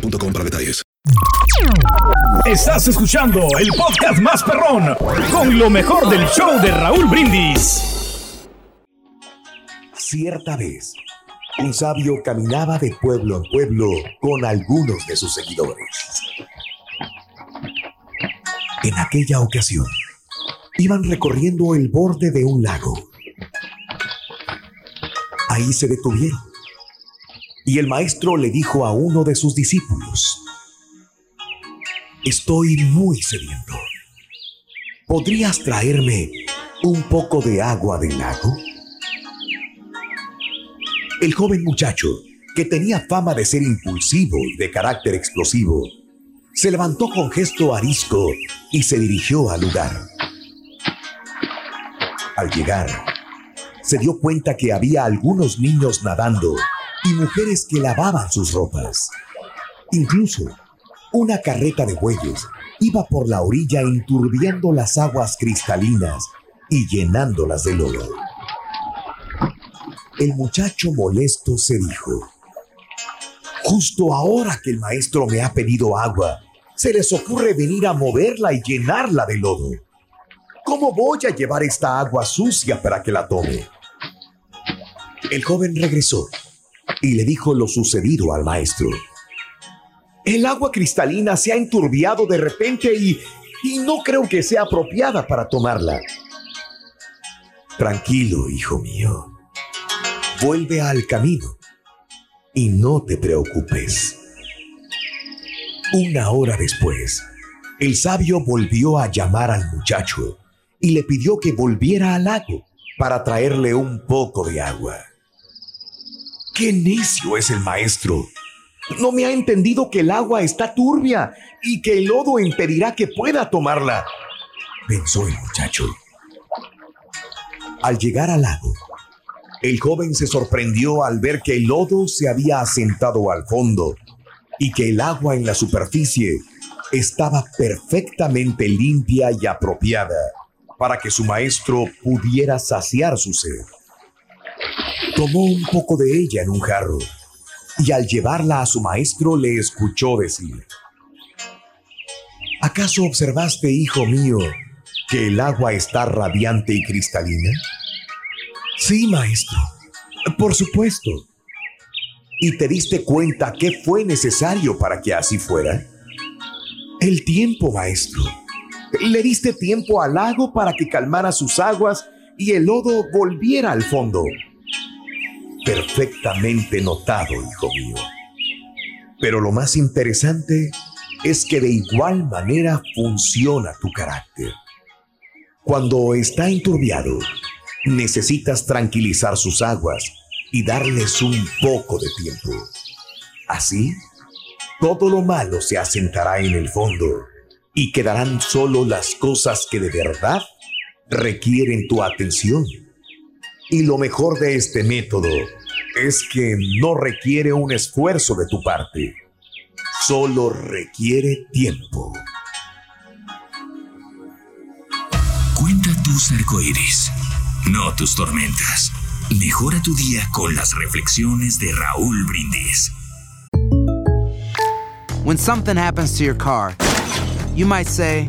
para detalles. Estás escuchando el podcast más perrón con lo mejor del show de Raúl Brindis. Cierta vez, un sabio caminaba de pueblo en pueblo con algunos de sus seguidores. En aquella ocasión, iban recorriendo el borde de un lago. Ahí se detuvieron. Y el maestro le dijo a uno de sus discípulos, Estoy muy sediento. ¿Podrías traerme un poco de agua del lago? El joven muchacho, que tenía fama de ser impulsivo y de carácter explosivo, se levantó con gesto arisco y se dirigió al lugar. Al llegar, se dio cuenta que había algunos niños nadando y mujeres que lavaban sus ropas. Incluso una carreta de bueyes iba por la orilla enturbiando las aguas cristalinas y llenándolas de lodo. El muchacho molesto se dijo, justo ahora que el maestro me ha pedido agua, se les ocurre venir a moverla y llenarla de lodo. ¿Cómo voy a llevar esta agua sucia para que la tome? El joven regresó y le dijo lo sucedido al maestro. El agua cristalina se ha enturbiado de repente y, y no creo que sea apropiada para tomarla. Tranquilo, hijo mío. Vuelve al camino y no te preocupes. Una hora después, el sabio volvió a llamar al muchacho y le pidió que volviera al lago para traerle un poco de agua. ¡Qué necio es el maestro! No me ha entendido que el agua está turbia y que el lodo impedirá que pueda tomarla, pensó el muchacho. Al llegar al lago, el joven se sorprendió al ver que el lodo se había asentado al fondo y que el agua en la superficie estaba perfectamente limpia y apropiada para que su maestro pudiera saciar su sed. Tomó un poco de ella en un jarro y al llevarla a su maestro le escuchó decir, ¿acaso observaste, hijo mío, que el agua está radiante y cristalina? Sí, maestro, por supuesto. ¿Y te diste cuenta qué fue necesario para que así fuera? El tiempo, maestro. Le diste tiempo al lago para que calmara sus aguas y el lodo volviera al fondo. Perfectamente notado, hijo mío. Pero lo más interesante es que de igual manera funciona tu carácter. Cuando está enturbiado, necesitas tranquilizar sus aguas y darles un poco de tiempo. Así, todo lo malo se asentará en el fondo y quedarán solo las cosas que de verdad requieren tu atención. Y lo mejor de este método es que no requiere un esfuerzo de tu parte, solo requiere tiempo. Cuenta tus arcoíris, no tus tormentas. Mejora tu día con las reflexiones de Raúl Brindis. When something happens to your car, you might say,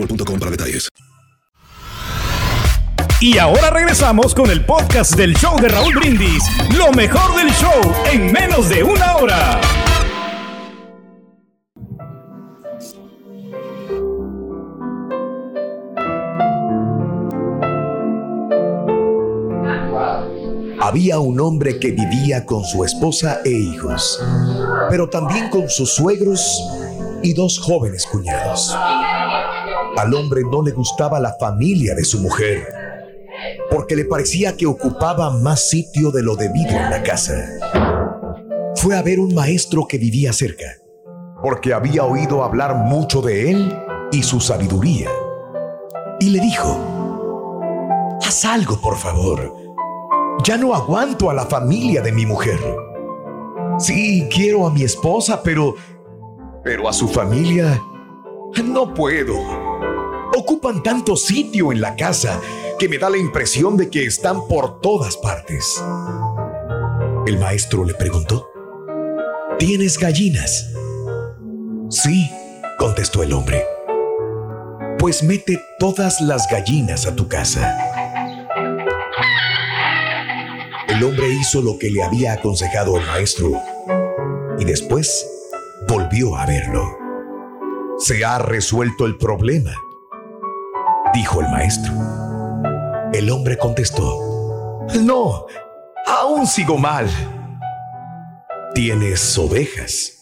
boostmobile.com para detalles. Y ahora regresamos con el podcast del show de Raúl Brindis. Lo mejor del show en menos de una hora. Había un hombre que vivía con su esposa e hijos, pero también con sus suegros y dos jóvenes cuñados. Al hombre no le gustaba la familia de su mujer, porque le parecía que ocupaba más sitio de lo debido en la casa. Fue a ver un maestro que vivía cerca, porque había oído hablar mucho de él y su sabiduría. Y le dijo, haz algo, por favor. Ya no aguanto a la familia de mi mujer. Sí, quiero a mi esposa, pero... Pero a su familia... No puedo. Ocupan tanto sitio en la casa que me da la impresión de que están por todas partes. El maestro le preguntó, ¿tienes gallinas? Sí, contestó el hombre. Pues mete todas las gallinas a tu casa. El hombre hizo lo que le había aconsejado el maestro y después volvió a verlo. Se ha resuelto el problema, dijo el maestro. El hombre contestó, no, aún sigo mal. ¿Tienes ovejas?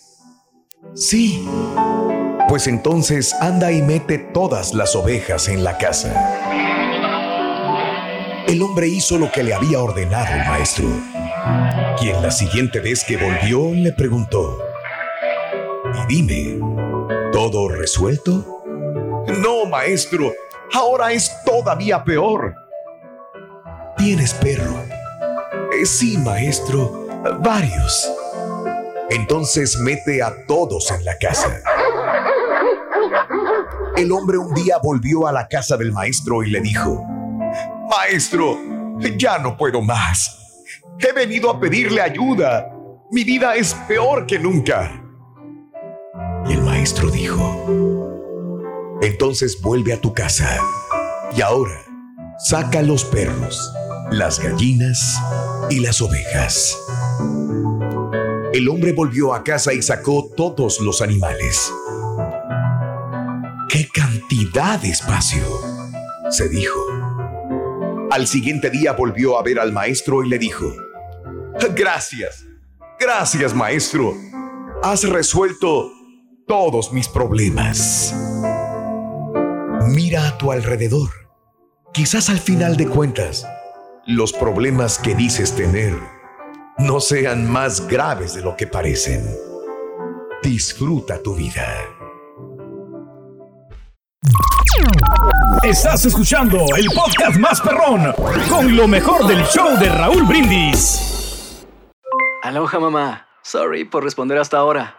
Sí. Pues entonces anda y mete todas las ovejas en la casa. El hombre hizo lo que le había ordenado el maestro, quien la siguiente vez que volvió le preguntó, y dime, ¿todo resuelto? No, maestro, ahora es todavía peor. ¿Tienes perro? "Eh, sí, maestro, varios. Entonces mete a todos en la casa. El hombre un día volvió a la casa del maestro y le dijo, Maestro, ya no puedo más. He venido a pedirle ayuda. Mi vida es peor que nunca. Y el maestro dijo, entonces vuelve a tu casa. Y ahora, saca los perros, las gallinas y las ovejas. El hombre volvió a casa y sacó todos los animales. ¡Qué cantidad de espacio! se dijo. Al siguiente día volvió a ver al maestro y le dijo, Gracias, gracias maestro. Has resuelto todos mis problemas. Mira a tu alrededor. Quizás al final de cuentas, los problemas que dices tener no sean más graves de lo que parecen. Disfruta tu vida. Estás escuchando el podcast más perrón con lo mejor del show de Raúl Brindis. Aloha mamá. Sorry por responder hasta ahora.